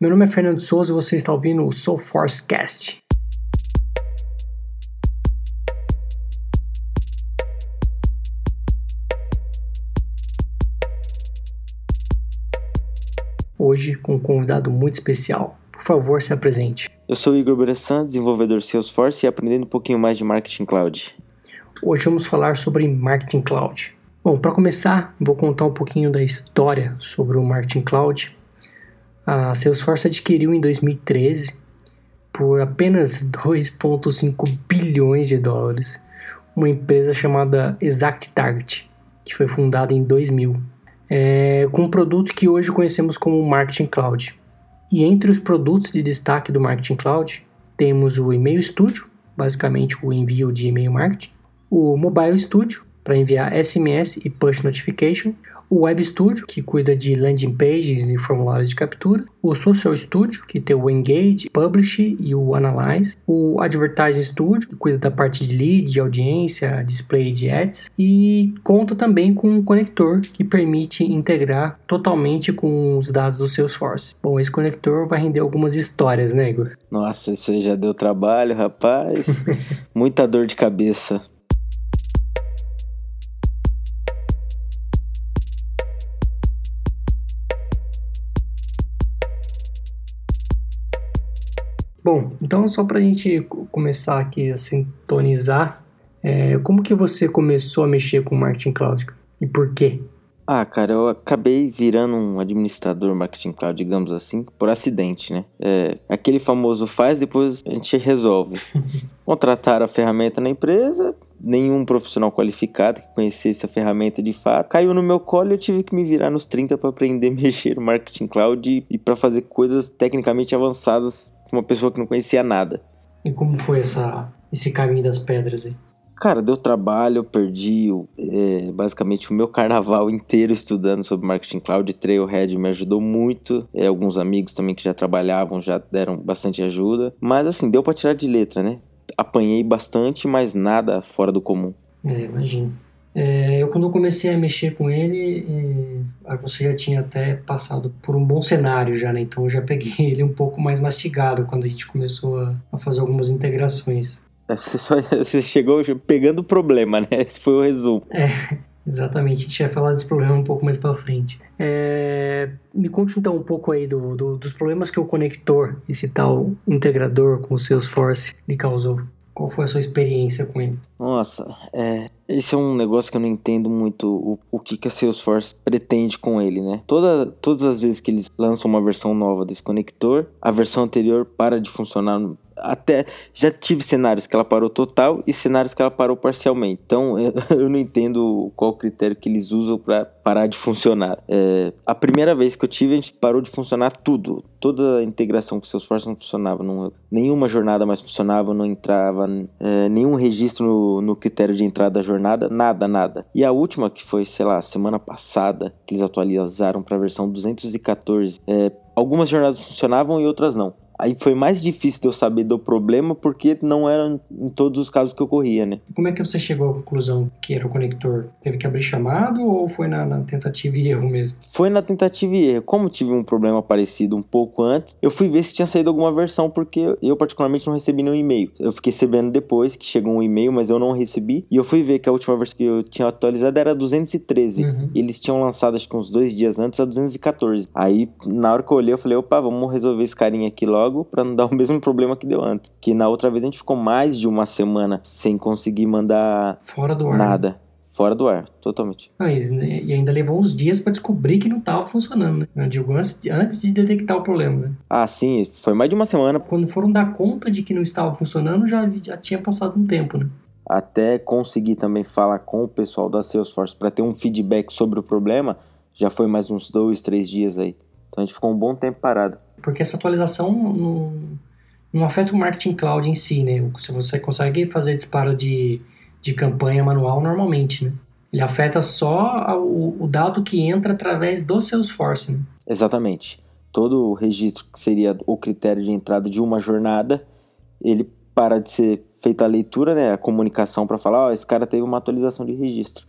Meu nome é Fernando Souza e você está ouvindo o SoulForce Cast. Hoje com um convidado muito especial. Por favor, se apresente. Eu sou Igor Bressan, desenvolvedor Salesforce e aprendendo um pouquinho mais de Marketing Cloud. Hoje vamos falar sobre Marketing Cloud. Bom, para começar, vou contar um pouquinho da história sobre o Marketing Cloud a Salesforce adquiriu em 2013 por apenas 2,5 bilhões de dólares uma empresa chamada Exact Target, que foi fundada em 2000, é, com um produto que hoje conhecemos como Marketing Cloud. E entre os produtos de destaque do Marketing Cloud temos o E-mail Studio, basicamente o envio de e-mail marketing, o Mobile Studio, para enviar SMS e push notification, o Web Studio, que cuida de landing pages e formulários de captura, o Social Studio, que tem o Engage, Publish e o Analyze, o Advertising Studio, que cuida da parte de lead, de audiência, display de ads, e conta também com um conector que permite integrar totalmente com os dados do Salesforce. Bom, esse conector vai render algumas histórias, né, Igor? Nossa, isso aí já deu trabalho, rapaz. Muita dor de cabeça. Bom, então só para a gente começar aqui a sintonizar, é, como que você começou a mexer com Marketing Cloud e por quê? Ah, cara, eu acabei virando um administrador Marketing Cloud, digamos assim, por acidente, né? É, aquele famoso faz, depois a gente resolve. Contrataram a ferramenta na empresa, nenhum profissional qualificado que conhecesse a ferramenta de fato. Caiu no meu colo e eu tive que me virar nos 30 para aprender a mexer no Marketing Cloud e, e para fazer coisas tecnicamente avançadas uma pessoa que não conhecia nada. E como foi essa, esse caminho das pedras aí? Cara, deu trabalho, eu perdi é, basicamente o meu carnaval inteiro estudando sobre Marketing Cloud. Trailhead me ajudou muito. É, alguns amigos também que já trabalhavam já deram bastante ajuda. Mas assim, deu para tirar de letra, né? Apanhei bastante, mas nada fora do comum. É, imagino. É, eu quando eu comecei a mexer com ele, é, você já tinha até passado por um bom cenário já, né? Então eu já peguei ele um pouco mais mastigado quando a gente começou a, a fazer algumas integrações. É, você, só, você chegou pegando o problema, né? Esse foi o resumo. É, exatamente. A gente vai falar desse problema um pouco mais para frente. É, me conte então um pouco aí do, do, dos problemas que o conector, esse tal integrador com o Salesforce, lhe causou. Qual foi a sua experiência com ele? Nossa, é, esse é um negócio que eu não entendo muito o, o que, que a Salesforce pretende com ele, né? Toda, todas as vezes que eles lançam uma versão nova desse conector, a versão anterior para de funcionar até já tive cenários que ela parou total e cenários que ela parou parcialmente. Então eu, não entendo qual critério que eles usam para parar de funcionar. É, a primeira vez que eu tive, a gente parou de funcionar tudo. Toda a integração com o Salesforce não funcionava. Não, nenhuma jornada mais funcionava, não entrava é, nenhum registro no, no critério de entrada da jornada, nada, nada. E a última, que foi, sei lá, semana passada, que eles atualizaram para a versão 214, é, algumas jornadas funcionavam e outras não. Aí foi mais difícil de eu saber do problema porque não era em todos os casos que ocorria, né? Como é que você chegou à conclusão que era o conector? Teve que abrir chamado ou foi na, na tentativa e erro mesmo? Foi na tentativa e erro. Como tive um problema parecido um pouco antes, eu fui ver se tinha saído alguma versão porque eu particularmente não recebi nenhum e-mail. Eu fiquei sabendo depois que chegou um e-mail, mas eu não recebi. E eu fui ver que a última versão que eu tinha atualizado era 213. Uhum. E eles tinham lançado acho que uns dois dias antes a 214. Aí na hora que eu olhei eu falei, opa, vamos resolver esse carinha aqui logo logo para não dar o mesmo problema que deu antes. Que na outra vez a gente ficou mais de uma semana sem conseguir mandar fora do ar. Né? Nada. Fora do ar, totalmente. Ah, e ainda levou uns dias para descobrir que não estava funcionando, né? Eu digo, antes, antes de detectar o problema, né? Ah, sim, foi mais de uma semana. Quando foram dar conta de que não estava funcionando, já, já tinha passado um tempo, né? Até conseguir também falar com o pessoal da Salesforce para ter um feedback sobre o problema, já foi mais uns dois, três dias aí. Então a gente ficou um bom tempo parado. Porque essa atualização não, não afeta o marketing cloud em si, né? Se você consegue fazer disparo de, de campanha manual normalmente, né? Ele afeta só o, o dado que entra através do Salesforce, né? Exatamente. Todo o registro que seria o critério de entrada de uma jornada, ele para de ser feita a leitura, né, a comunicação para falar, ó, oh, esse cara teve uma atualização de registro.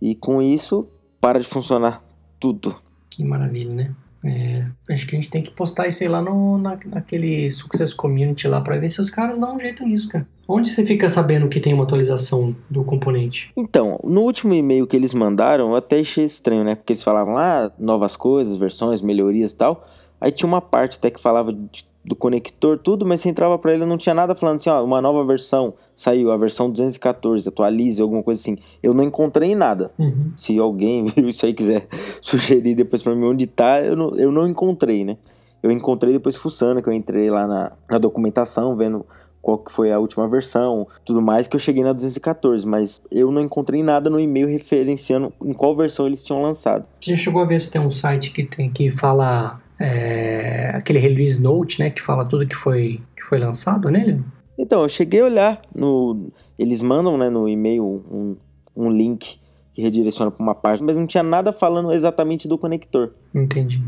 E com isso, para de funcionar tudo. Que maravilha, né? É, acho que a gente tem que postar isso aí lá no, na, naquele Success Community lá para ver se os caras dão um jeito nisso, cara. Onde você fica sabendo que tem uma atualização do componente? Então, no último e-mail que eles mandaram, eu até achei estranho, né? Porque eles falavam lá ah, novas coisas, versões, melhorias e tal. Aí tinha uma parte até que falava de, do conector, tudo, mas você entrava para ele não tinha nada falando assim, ó, uma nova versão saiu, a versão 214, atualize, alguma coisa assim. Eu não encontrei nada. Uhum. Se alguém viu isso aí quiser sugerir depois para mim onde tá, eu não, eu não encontrei, né? Eu encontrei depois fuçando, que eu entrei lá na, na documentação, vendo qual que foi a última versão, tudo mais, que eu cheguei na 214, mas eu não encontrei nada no e-mail referenciando em qual versão eles tinham lançado. Você já chegou a ver se tem um site que tem que fala é, aquele release note, né, que fala tudo que foi que foi lançado nele? Então, eu cheguei a olhar no eles mandam, né, no e-mail um, um link que redireciona para uma página, mas não tinha nada falando exatamente do conector. Entendi.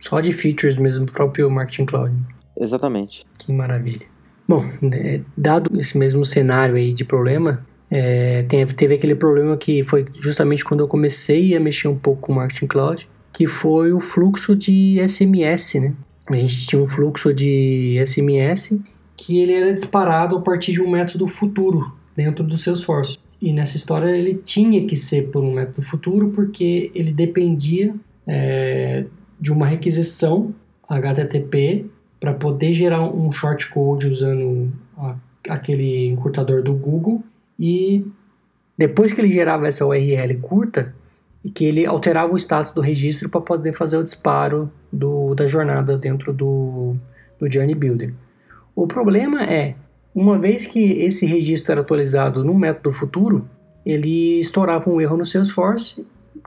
Só de features mesmo próprio Marketing Cloud. Exatamente. Que maravilha. Bom, é, dado esse mesmo cenário aí de problema, é, teve aquele problema que foi justamente quando eu comecei a mexer um pouco com o Marketing Cloud, que foi o fluxo de SMS, né? A gente tinha um fluxo de SMS que ele era disparado a partir de um método futuro dentro do Salesforce. E nessa história ele tinha que ser por um método futuro porque ele dependia é, de uma requisição HTTP para poder gerar um shortcode usando a, aquele encurtador do Google e depois que ele gerava essa URL curta, que ele alterava o status do registro para poder fazer o disparo do, da jornada dentro do, do Journey Builder. O problema é, uma vez que esse registro era atualizado no método futuro, ele estourava um erro no Salesforce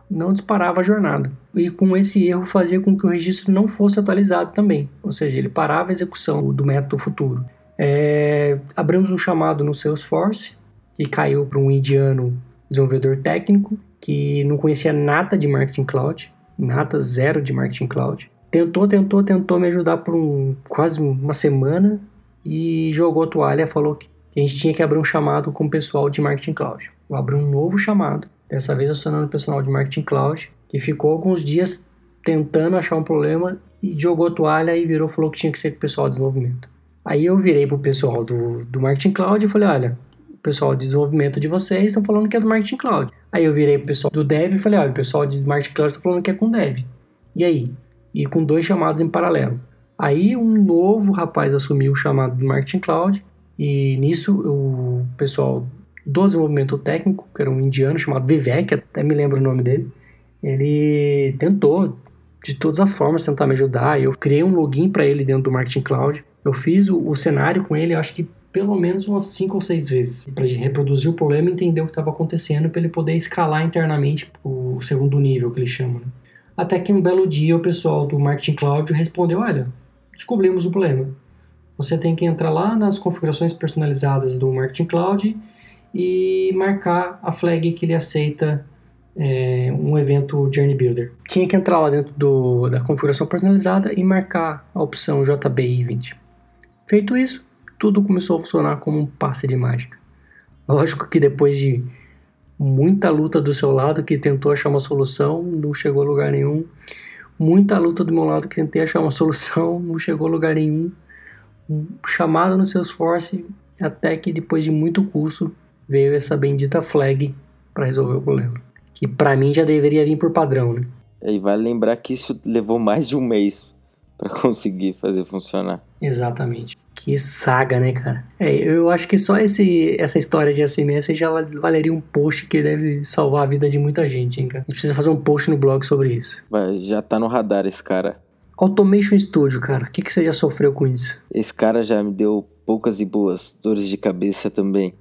não disparava a jornada. E com esse erro fazia com que o registro não fosse atualizado também, ou seja, ele parava a execução do método futuro. É, abrimos um chamado no Salesforce, que caiu para um indiano desenvolvedor técnico, que não conhecia nada de Marketing Cloud, nada, zero de Marketing Cloud. Tentou, tentou, tentou me ajudar por um, quase uma semana e jogou a toalha, falou que a gente tinha que abrir um chamado com o pessoal de Marketing Cloud. Eu abri um novo chamado, dessa vez acionando o pessoal de Marketing Cloud, que ficou alguns dias tentando achar um problema e jogou a toalha e virou falou que tinha que ser com o pessoal de desenvolvimento. Aí eu virei pro pessoal do, do Marketing Cloud e falei, olha, o pessoal de desenvolvimento de vocês estão falando que é do Marketing Cloud. Aí eu virei pro pessoal do Dev e falei, olha, o pessoal de Marketing Cloud está falando que é com Dev. E aí? E com dois chamados em paralelo. Aí um novo rapaz assumiu o chamado do Marketing Cloud e nisso o pessoal do desenvolvimento técnico, que era um indiano chamado Vivek, até me lembro o nome dele, ele tentou de todas as formas tentar me ajudar. Eu criei um login para ele dentro do Marketing Cloud. Eu fiz o, o cenário com ele, acho que pelo menos umas 5 ou 6 vezes, para reproduzir o problema e entender o que estava acontecendo, para ele poder escalar internamente o segundo nível que ele chama. Né? Até que um belo dia o pessoal do Marketing Cloud respondeu: Olha, descobrimos o problema. Você tem que entrar lá nas configurações personalizadas do Marketing Cloud e marcar a flag que ele aceita é, um evento Journey Builder. Tinha que entrar lá dentro do, da configuração personalizada e marcar a opção JBI 20. Feito isso, tudo começou a funcionar como um passe de mágica. Lógico que depois de muita luta do seu lado, que tentou achar uma solução, não chegou a lugar nenhum. Muita luta do meu lado, que tentei achar uma solução, não chegou a lugar nenhum. Um chamado no Salesforce, até que depois de muito custo, veio essa bendita flag para resolver o problema. Que para mim já deveria vir por padrão, né? E vale lembrar que isso levou mais de um mês para conseguir fazer funcionar. Exatamente. Que saga, né, cara? É, eu acho que só esse, essa história de SMS já valeria um post que deve salvar a vida de muita gente, hein, cara? A gente precisa fazer um post no blog sobre isso. Vai, já tá no radar esse cara. Automation Studio, cara. O que, que você já sofreu com isso? Esse cara já me deu poucas e boas dores de cabeça também.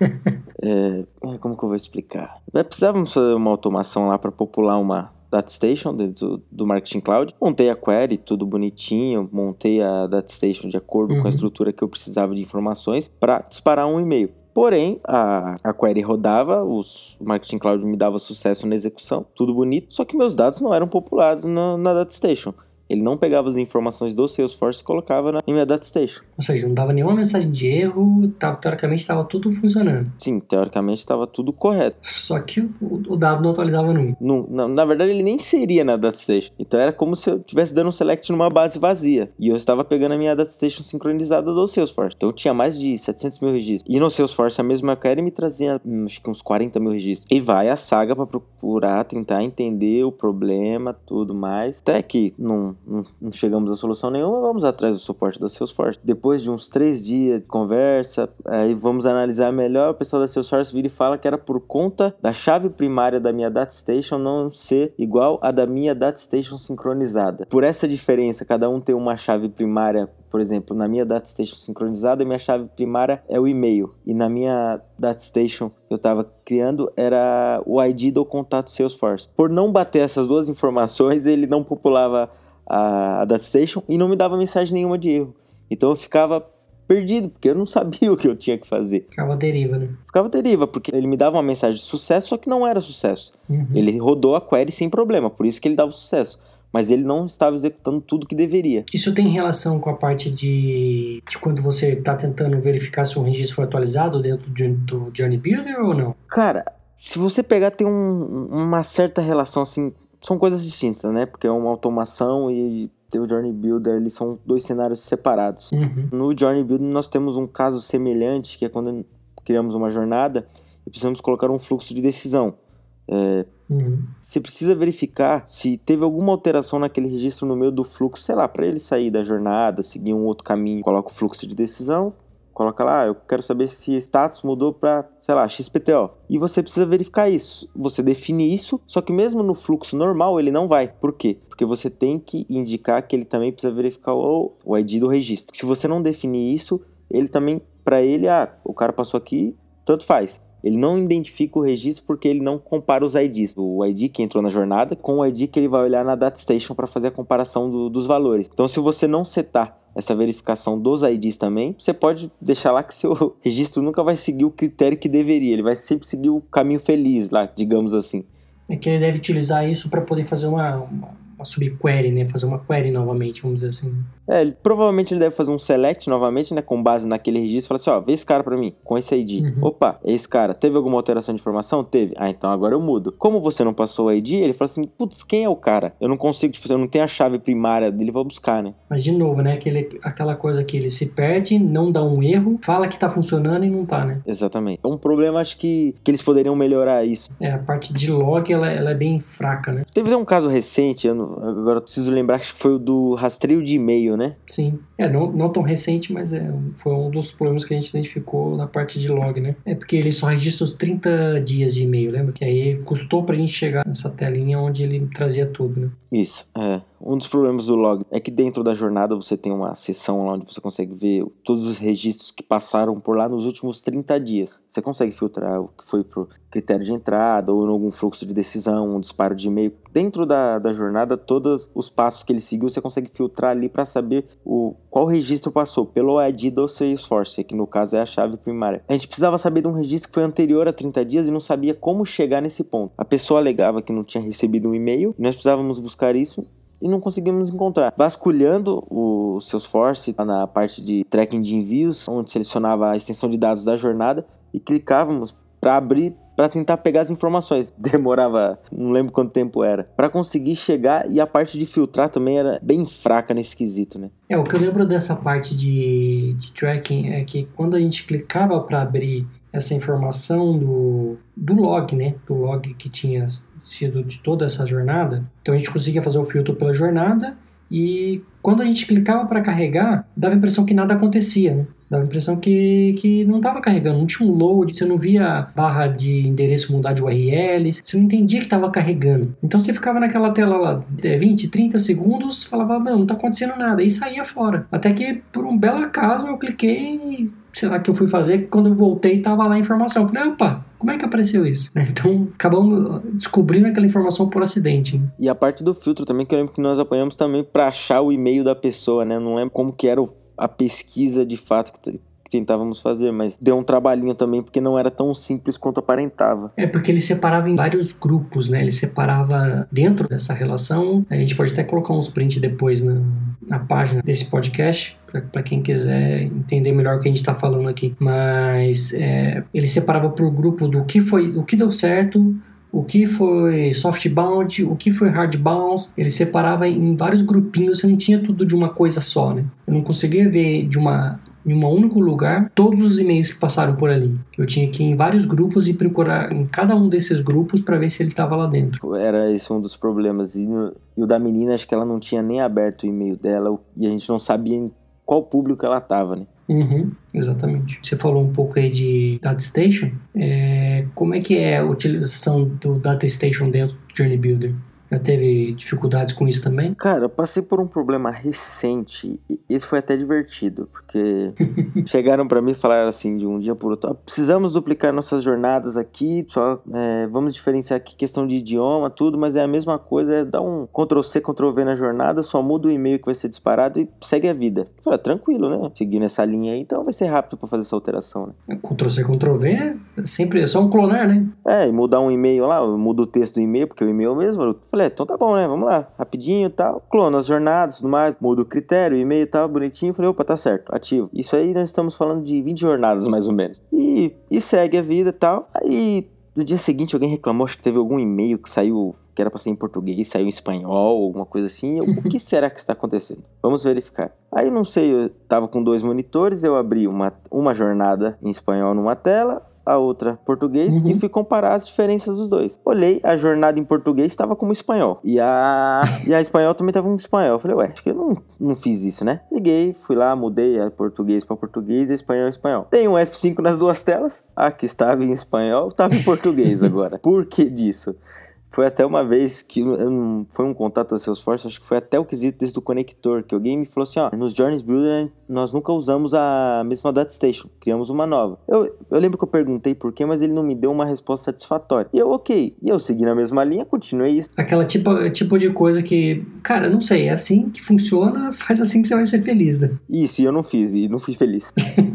É, é, como que eu vou explicar? Precisávamos fazer uma automação lá para popular uma DataStation dentro do Marketing Cloud. Montei a query, tudo bonitinho, montei a DataStation de acordo uhum. com a uhum. estrutura que eu precisava de informações para disparar um e-mail. Porém, a, a query rodava, os, o Marketing Cloud me dava sucesso na execução, tudo bonito, só que meus dados não eram populados na, na DataStation. Ele não pegava as informações do Salesforce e colocava na minha DataStation. Ou seja, não dava nenhuma mensagem de erro, tava, teoricamente estava tudo funcionando. Sim, teoricamente estava tudo correto. Só que o, o dado não atualizava nunca. No, na, na, verdade, ele nem seria na DataStation. Então era como se eu estivesse dando um select numa base vazia. E eu estava pegando a minha DataStation sincronizada do Salesforce. Então eu tinha mais de 700 mil registros. E no Salesforce, a mesma query me trazia hum, acho que uns 40 mil registros. E vai a saga para procurar, tentar entender o problema, tudo mais. Até que não, não, não chegamos a solução nenhuma, vamos atrás do suporte da Salesforce. Depois de uns três dias de conversa, aí vamos analisar melhor. O pessoal da Salesforce vira e fala que era por conta da chave primária da minha DataStation não ser igual à da minha DataStation sincronizada. Por essa diferença, cada um tem uma chave primária por exemplo, na minha DataStation sincronizada, minha chave primária é o e-mail. E na minha DataStation que eu estava criando era o ID do contato Salesforce. Por não bater essas duas informações, ele não populava a, a DataStation e não me dava mensagem nenhuma de erro. Então eu ficava perdido, porque eu não sabia o que eu tinha que fazer. Ficava deriva, né? Ficava deriva, porque ele me dava uma mensagem de sucesso, só que não era sucesso. Uhum. Ele rodou a query sem problema, por isso que ele dava sucesso. Mas ele não estava executando tudo que deveria. Isso tem relação com a parte de, de quando você está tentando verificar se um registro foi atualizado dentro do Journey Builder ou não? Cara, se você pegar, tem um, uma certa relação assim são coisas distintas, né? Porque é uma automação e o Journey Builder, eles são dois cenários separados. Uhum. No Journey Builder nós temos um caso semelhante, que é quando criamos uma jornada e precisamos colocar um fluxo de decisão. É, uhum. Você precisa verificar se teve alguma alteração naquele registro no meio do fluxo, sei lá, para ele sair da jornada, seguir um outro caminho, coloca o fluxo de decisão, coloca lá, eu quero saber se status mudou para, sei lá, XPTO. E você precisa verificar isso. Você define isso, só que mesmo no fluxo normal ele não vai. Por quê? Porque você tem que indicar que ele também precisa verificar o, o ID do registro. Se você não definir isso, ele também, para ele, ah, o cara passou aqui, tanto faz. Ele não identifica o registro porque ele não compara os IDs. O ID que entrou na jornada com o ID que ele vai olhar na DataStation para fazer a comparação do, dos valores. Então, se você não setar essa verificação dos IDs também, você pode deixar lá que seu registro nunca vai seguir o critério que deveria, ele vai sempre seguir o caminho feliz lá, digamos assim. É que ele deve utilizar isso para poder fazer uma, uma, uma subquery, né? Fazer uma query novamente, vamos dizer assim. É, ele, provavelmente ele deve fazer um select novamente, né? Com base naquele registro. Falar assim, ó, vê esse cara pra mim, com esse ID. Uhum. Opa, esse cara, teve alguma alteração de informação? Teve. Ah, então agora eu mudo. Como você não passou o ID, ele fala assim, putz, quem é o cara? Eu não consigo, tipo, eu não tenho a chave primária dele, vou buscar, né? Mas de novo, né? Aquele, aquela coisa que ele se perde, não dá um erro, fala que tá funcionando e não tá, né? Exatamente. É um problema, acho que, que eles poderiam melhorar isso. É, a parte de log, ela, ela é bem fraca, né? Teve um caso recente, não, agora eu preciso lembrar que foi o do rastreio de e-mail, né? Sim. É, não, não tão recente, mas é, foi um dos problemas que a gente identificou na parte de log, né? É porque ele só registra os 30 dias de e-mail, lembra? Que aí custou pra gente chegar nessa telinha onde ele trazia tudo, né? Isso, é. Um dos problemas do log é que dentro da jornada você tem uma seção lá onde você consegue ver todos os registros que passaram por lá nos últimos 30 dias. Você consegue filtrar o que foi pro critério de entrada ou em algum fluxo de decisão, um disparo de e-mail. Dentro da, da jornada, todos os passos que ele seguiu, você consegue filtrar ali para saber o, qual registro passou pelo ID do Salesforce, que no caso é a chave primária. A gente precisava saber de um registro que foi anterior a 30 dias e não sabia como chegar nesse ponto. A pessoa alegava que não tinha recebido um e-mail, nós precisávamos buscar isso e não conseguimos encontrar. Vasculhando o Salesforce na parte de tracking de envios, onde selecionava a extensão de dados da jornada e clicávamos para abrir para tentar pegar as informações. Demorava, não lembro quanto tempo era, para conseguir chegar e a parte de filtrar também era bem fraca nesse quesito, né? É, o que eu lembro dessa parte de, de tracking é que quando a gente clicava para abrir essa informação do, do log, né? Do log que tinha sido de toda essa jornada. Então a gente conseguia fazer o filtro pela jornada e quando a gente clicava para carregar, dava a impressão que nada acontecia, né? Dava a impressão que, que não estava carregando, não tinha um load, você não via barra de endereço mudar de URL, você não entendia que estava carregando. Então você ficava naquela tela lá 20, é, 30 segundos, falava, não, não está acontecendo nada, e saía fora. Até que por um belo acaso eu cliquei, sei lá que eu fui fazer, quando eu voltei tava lá a informação. Eu falei, opa, como é que apareceu isso? Então, acabamos descobrindo aquela informação por acidente. E a parte do filtro também, que eu lembro que nós apanhamos também para achar o e-mail da pessoa, né? Não lembro como que era o a pesquisa de fato que tentávamos fazer, mas deu um trabalhinho também porque não era tão simples quanto aparentava. É porque ele separava em vários grupos, né? Ele separava dentro dessa relação. A gente pode até colocar uns prints depois na, na página desse podcast para quem quiser entender melhor o que a gente está falando aqui. Mas é, ele separava por grupo do que foi, o que deu certo, o que foi soft bound, o que foi hard bounce. Ele separava em vários grupinhos, você não tinha tudo de uma coisa só, né? Eu não conseguia ver de uma em um único lugar todos os e-mails que passaram por ali. Eu tinha que ir em vários grupos e procurar em cada um desses grupos para ver se ele estava lá dentro. Era esse um dos problemas. E, no, e, o da menina, acho que ela não tinha nem aberto o e-mail dela e a gente não sabia em qual público ela estava, né? Uhum, exatamente. Você falou um pouco aí de Data Station. É, como é que é a utilização do Data Station dentro do Journey Builder? Já teve dificuldades com isso também? Cara, eu passei por um problema recente. E esse foi até divertido, porque chegaram para mim e falaram assim de um dia por outro: precisamos duplicar nossas jornadas aqui, só é, vamos diferenciar aqui questão de idioma, tudo, mas é a mesma coisa, é dar um Ctrl C, Ctrl V na jornada, só muda o e-mail que vai ser disparado e segue a vida. Eu falei, tranquilo, né? Seguindo essa linha aí, então vai ser rápido para fazer essa alteração, né? Ctrl C, Ctrl V é sempre é só um clonar, né? É, e mudar um e-mail lá, eu mudo o texto do e-mail, porque o e-mail mesmo, eu falei, então tá bom, né? Vamos lá, rapidinho e tal. Clona as jornadas, tudo mais, muda o critério, o e-mail e tal, bonitinho. Falei, opa, tá certo, ativo. Isso aí nós estamos falando de 20 jornadas mais ou menos. E, e segue a vida e tal. Aí no dia seguinte alguém reclamou, acho que teve algum e-mail que saiu que era para ser em português, saiu em espanhol, alguma coisa assim. o que será que está acontecendo? Vamos verificar. Aí não sei, eu tava com dois monitores, eu abri uma, uma jornada em espanhol numa tela, a outra português uhum. e fui comparar as diferenças dos dois. Olhei, a jornada em português estava como espanhol. E a, e a espanhol também estava como espanhol. Eu falei, ué, acho que eu não, não fiz isso, né? Peguei, fui lá, mudei a português para português e espanhol espanhol. Tem um F5 nas duas telas. Aqui estava em espanhol, estava em português agora. Por que disso? Foi até uma vez que foi um contato da Salesforce, acho que foi até o quesito desse do conector, que alguém me falou assim, ó, nos Journeys Builder nós nunca usamos a mesma data station, criamos uma nova. Eu, eu lembro que eu perguntei por quê, mas ele não me deu uma resposta satisfatória. E eu, ok, e eu segui na mesma linha, continuei isso. Aquela tipo, tipo de coisa que, cara, não sei, é assim que funciona, faz assim que você vai ser feliz, né? Isso, e eu não fiz, e não fui feliz.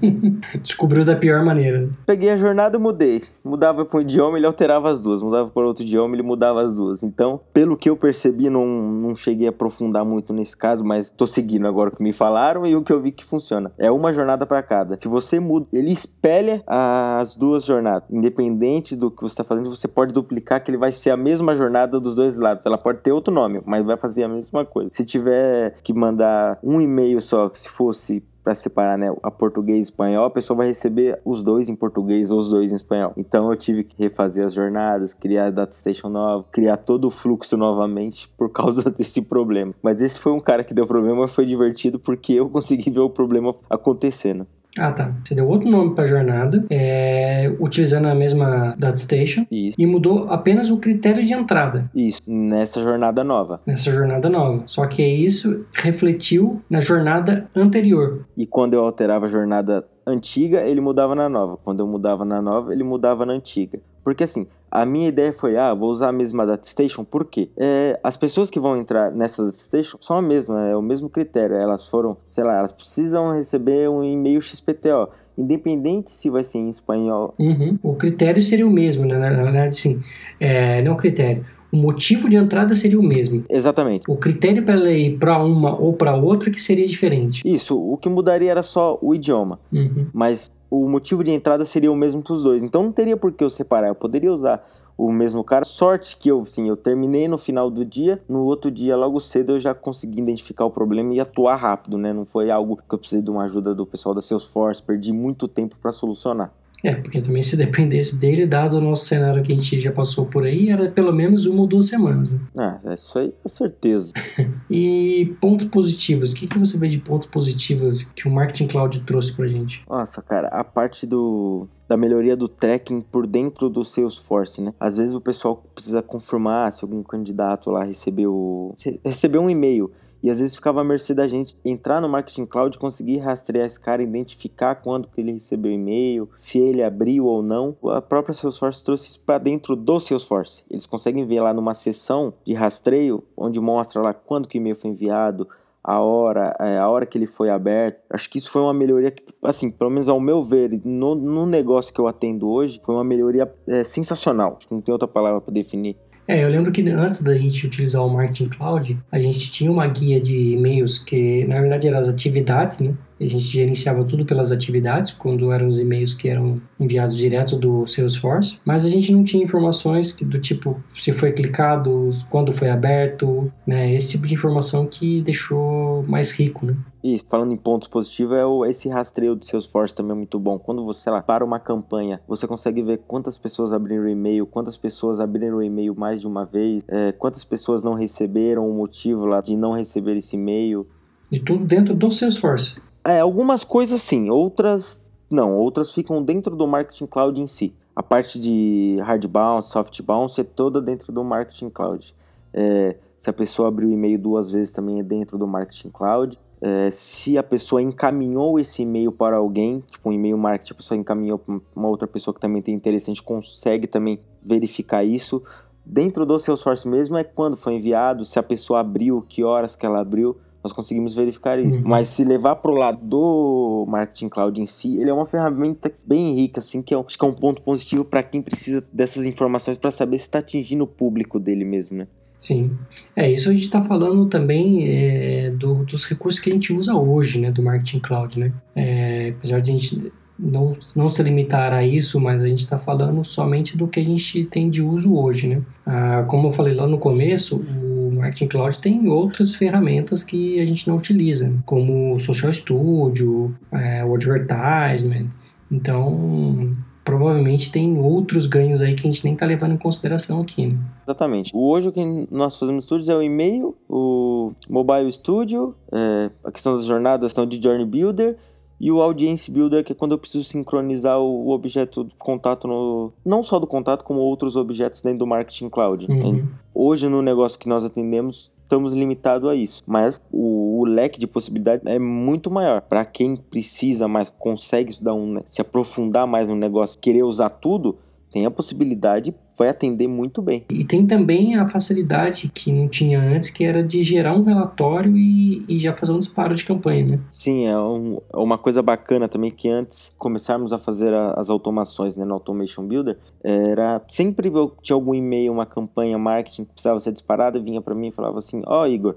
Descobriu da pior maneira. Peguei a jornada e mudei. Mudava para um idioma, ele alterava as duas. Mudava para outro idioma, ele mudava dava as duas. Então, pelo que eu percebi, não, não cheguei a aprofundar muito nesse caso, mas tô seguindo agora o que me falaram e o que eu vi que funciona. É uma jornada para cada. Se você muda, ele espelha as duas jornadas. Independente do que você está fazendo, você pode duplicar que ele vai ser a mesma jornada dos dois lados. Ela pode ter outro nome, mas vai fazer a mesma coisa. Se tiver que mandar um e-mail só, se fosse para separar né, a português e espanhol, a pessoa vai receber os dois em português ou os dois em espanhol. Então eu tive que refazer as jornadas, criar a data station nova, criar todo o fluxo novamente por causa desse problema. Mas esse foi um cara que deu problema, foi divertido porque eu consegui ver o problema acontecendo. Ah, tá. Você deu outro nome para a jornada, é, utilizando a mesma data station. Isso. E mudou apenas o critério de entrada. Isso, nessa jornada nova. Nessa jornada nova. Só que isso refletiu na jornada anterior. E quando eu alterava a jornada antiga, ele mudava na nova. Quando eu mudava na nova, ele mudava na antiga. Porque assim, a minha ideia foi, ah, vou usar a mesma datastation, por quê? É, as pessoas que vão entrar nessa datastation são a mesma, é o mesmo critério. Elas foram, sei lá, elas precisam receber um e-mail XPTO. Independente se vai ser em espanhol. Uhum. O critério seria o mesmo, né? Na verdade, sim. É, não o critério. O motivo de entrada seria o mesmo. Exatamente. O critério para ela ir para uma ou para outra que seria diferente. Isso. O que mudaria era só o idioma. Uhum. Mas o motivo de entrada seria o mesmo para os dois. Então não teria por que eu separar. Eu poderia usar o mesmo cara. Sorte que eu, sim, eu terminei no final do dia. No outro dia, logo cedo, eu já consegui identificar o problema e atuar rápido, né? Não foi algo que eu precisei de uma ajuda do pessoal da Salesforce. Perdi muito tempo para solucionar. É, porque também se dependesse dele, dado o nosso cenário que a gente já passou por aí, era pelo menos uma ou duas semanas. Né? Ah, é isso aí com certeza. e pontos positivos, o que, que você vê de pontos positivos que o Marketing Cloud trouxe pra gente? Nossa, cara, a parte do da melhoria do tracking por dentro do Salesforce, né? Às vezes o pessoal precisa confirmar se algum candidato lá recebeu recebeu um e-mail e às vezes ficava à mercê da gente entrar no Marketing Cloud, conseguir rastrear esse cara, identificar quando que ele recebeu e-mail, se ele abriu ou não. A própria Salesforce trouxe isso para dentro do Salesforce. Eles conseguem ver lá numa seção de rastreio, onde mostra lá quando que o e-mail foi enviado, a hora, é, a hora que ele foi aberto. Acho que isso foi uma melhoria que, assim, pelo menos ao meu ver, no, no negócio que eu atendo hoje, foi uma melhoria é, sensacional. Acho que não tem outra palavra para definir. É, eu lembro que antes da gente utilizar o Marketing Cloud, a gente tinha uma guia de e-mails que, na verdade, eram as atividades, né? A gente gerenciava tudo pelas atividades, quando eram os e-mails que eram enviados direto do Salesforce, mas a gente não tinha informações do tipo se foi clicado, quando foi aberto, né? Esse tipo de informação que deixou mais rico, né? Isso, falando em pontos positivos, é o, esse rastreio do Salesforce também é muito bom. Quando você, sei lá, para uma campanha, você consegue ver quantas pessoas abriram o e-mail, quantas pessoas abriram o e-mail mais de uma vez, é, quantas pessoas não receberam o motivo lá de não receber esse e-mail. E tudo dentro do Salesforce. É, algumas coisas sim, outras não, outras ficam dentro do Marketing Cloud em si. A parte de hard bounce, soft bounce é toda dentro do Marketing Cloud. É, se a pessoa abriu o e-mail duas vezes também é dentro do Marketing Cloud. É, se a pessoa encaminhou esse e-mail para alguém, tipo um e-mail marketing, a pessoa encaminhou para uma outra pessoa que também tem interesse, a gente consegue também verificar isso. Dentro do Salesforce mesmo é quando foi enviado, se a pessoa abriu, que horas que ela abriu, nós conseguimos verificar isso. Uhum. Mas se levar para o lado do Marketing Cloud em si, ele é uma ferramenta bem rica, assim, que é, acho que é um ponto positivo para quem precisa dessas informações para saber se está atingindo o público dele mesmo, né? Sim. É, isso a gente está falando também é, do, dos recursos que a gente usa hoje, né, do Marketing Cloud, né? É, apesar de a gente não, não se limitar a isso, mas a gente está falando somente do que a gente tem de uso hoje, né? Ah, como eu falei lá no começo, o Marketing Cloud tem outras ferramentas que a gente não utiliza, como o Social Studio, é, o Advertisement. Então, provavelmente tem outros ganhos aí que a gente nem está levando em consideração aqui. Né? Exatamente. Hoje o que nós fazemos estúdios é o e-mail, o Mobile Studio, é, a questão das jornadas, a de Journey Builder e o Audience Builder, que é quando eu preciso sincronizar o objeto de contato no. Não só do contato, como outros objetos dentro do Marketing Cloud. Uhum. Hoje, no negócio que nós atendemos, estamos limitados a isso. Mas o, o, leque de possibilidades é muito maior. Para quem precisa mais, consegue um, se aprofundar mais no negócio, querer usar tudo, tem a possibilidade vai atender muito bem. E tem também a facilidade que não tinha antes, que era de gerar um relatório e, e já fazer um disparo de campanha, né? Sim, é, um, é uma coisa bacana também que antes começarmos a fazer a, as automações né, no Automation Builder, era sempre eu tinha algum e-mail, uma campanha marketing que precisava ser disparada, vinha para mim e falava assim, ó oh, Igor,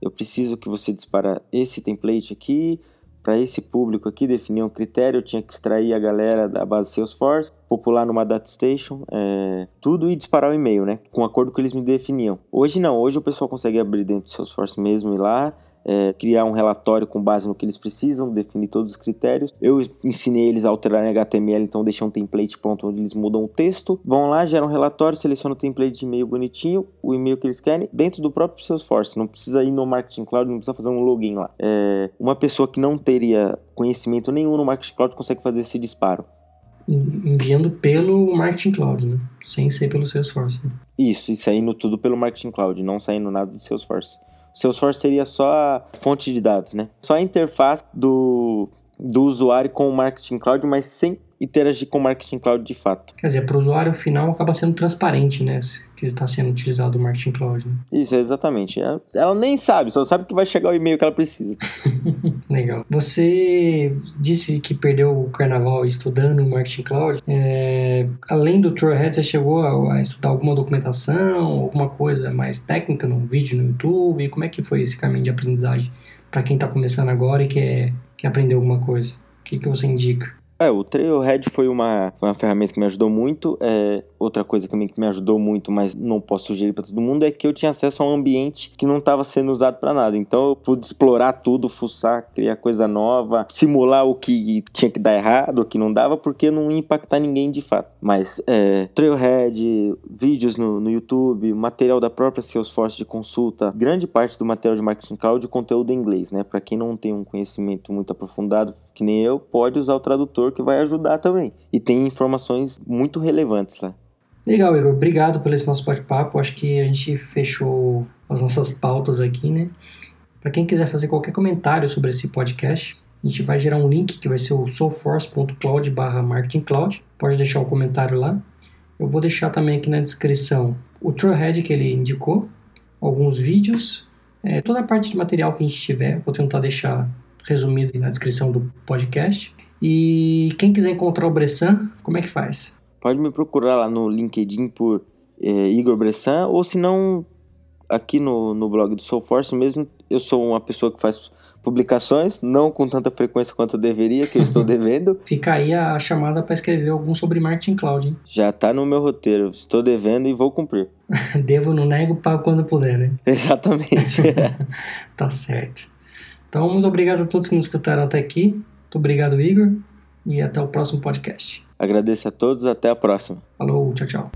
eu preciso que você dispara esse template aqui, para esse público aqui, definir um critério, eu tinha que extrair a galera da base Salesforce, popular numa data station, é, tudo e disparar o e-mail, né? Com acordo com eles me definiam. Hoje não, hoje o pessoal consegue abrir dentro do Salesforce mesmo e lá é, criar um relatório com base no que eles precisam, definir todos os critérios. Eu ensinei eles a alterar em HTML, então deixei um template pronto onde eles mudam o texto. Vão lá, geram um relatório, selecionam o template de e-mail bonitinho, o e-mail que eles querem, dentro do próprio Salesforce. Não precisa ir no Marketing Cloud, não precisa fazer um login lá. É, uma pessoa que não teria conhecimento nenhum no Marketing Cloud consegue fazer esse disparo enviando pelo Marketing Cloud, né? Sem ser pelo Salesforce. Né? Isso, e saindo tudo pelo Marketing Cloud, não saindo nada do Salesforce. Salesforce seria só a fonte de dados, né? Só a interface do, do usuário com o Marketing Cloud, mas sem interagir com o Marketing Cloud de fato. Quer dizer, para o usuário final acaba sendo transparente, né? Que está sendo utilizado o Marketing Cloud. Né? Isso, exatamente. Ela, ela, nem sabe, só sabe que vai chegar o e-mail que ela precisa. Legal. Você disse que perdeu o carnaval estudando o Marketing Cloud. É, além do Trailhead, você chegou a, a, estudar alguma documentação, alguma coisa mais técnica num vídeo no YouTube? Como é que foi esse caminho de aprendizagem para quem está começando agora e quer, quer aprender alguma coisa? O que, que você indica? É, o Trailhead foi uma, foi uma ferramenta que me ajudou muito. É, outra coisa também que me ajudou muito, mas não posso sugerir para todo mundo, é que eu tinha acesso a um ambiente que não estava sendo usado para nada. Então eu pude explorar tudo, fuçar, criar coisa nova, simular o que tinha que dar errado, o que não dava, porque não ia impactar ninguém de fato. Mas é, Trailhead, vídeos no, no YouTube, material da própria Salesforce de consulta, grande parte do material de Marketing Cloud, conteúdo em inglês, né? Para quem não tem um conhecimento muito aprofundado, que nem eu, pode usar o tradutor que vai ajudar também. E tem informações muito relevantes lá. Legal, Igor. Obrigado pelo esse nosso bate-papo. Acho que a gente fechou as nossas pautas aqui, né? Para quem quiser fazer qualquer comentário sobre esse podcast, a gente vai gerar um link que vai ser o soulforce.cloud barra marketingcloud. Pode deixar um comentário lá. Eu vou deixar também aqui na descrição o Trailhead que ele indicou, alguns vídeos É, toda a parte de material que a gente tiver, vou tentar deixar resumido na descrição do podcast. E quem quiser encontrar o Bressan, como é que faz? Pode me procurar lá no LinkedIn por é, Igor Bressan, ou se não, aqui no, no blog do Soulforce mesmo, eu sou uma pessoa que faz publicações, não com tanta frequência quanto eu deveria, que eu estou devendo. Fica aí a chamada para escrever algum sobre marketing cloud, hein? Já está no meu roteiro, estou devendo e vou cumprir. Devo, não nego, pago quando puder, né? Exatamente. tá certo. Então, muito obrigado a todos que nos escutaram até aqui. Muito obrigado, Igor, e até o próximo podcast. Agradeço a todos, até a próxima. Falou, tchau, tchau.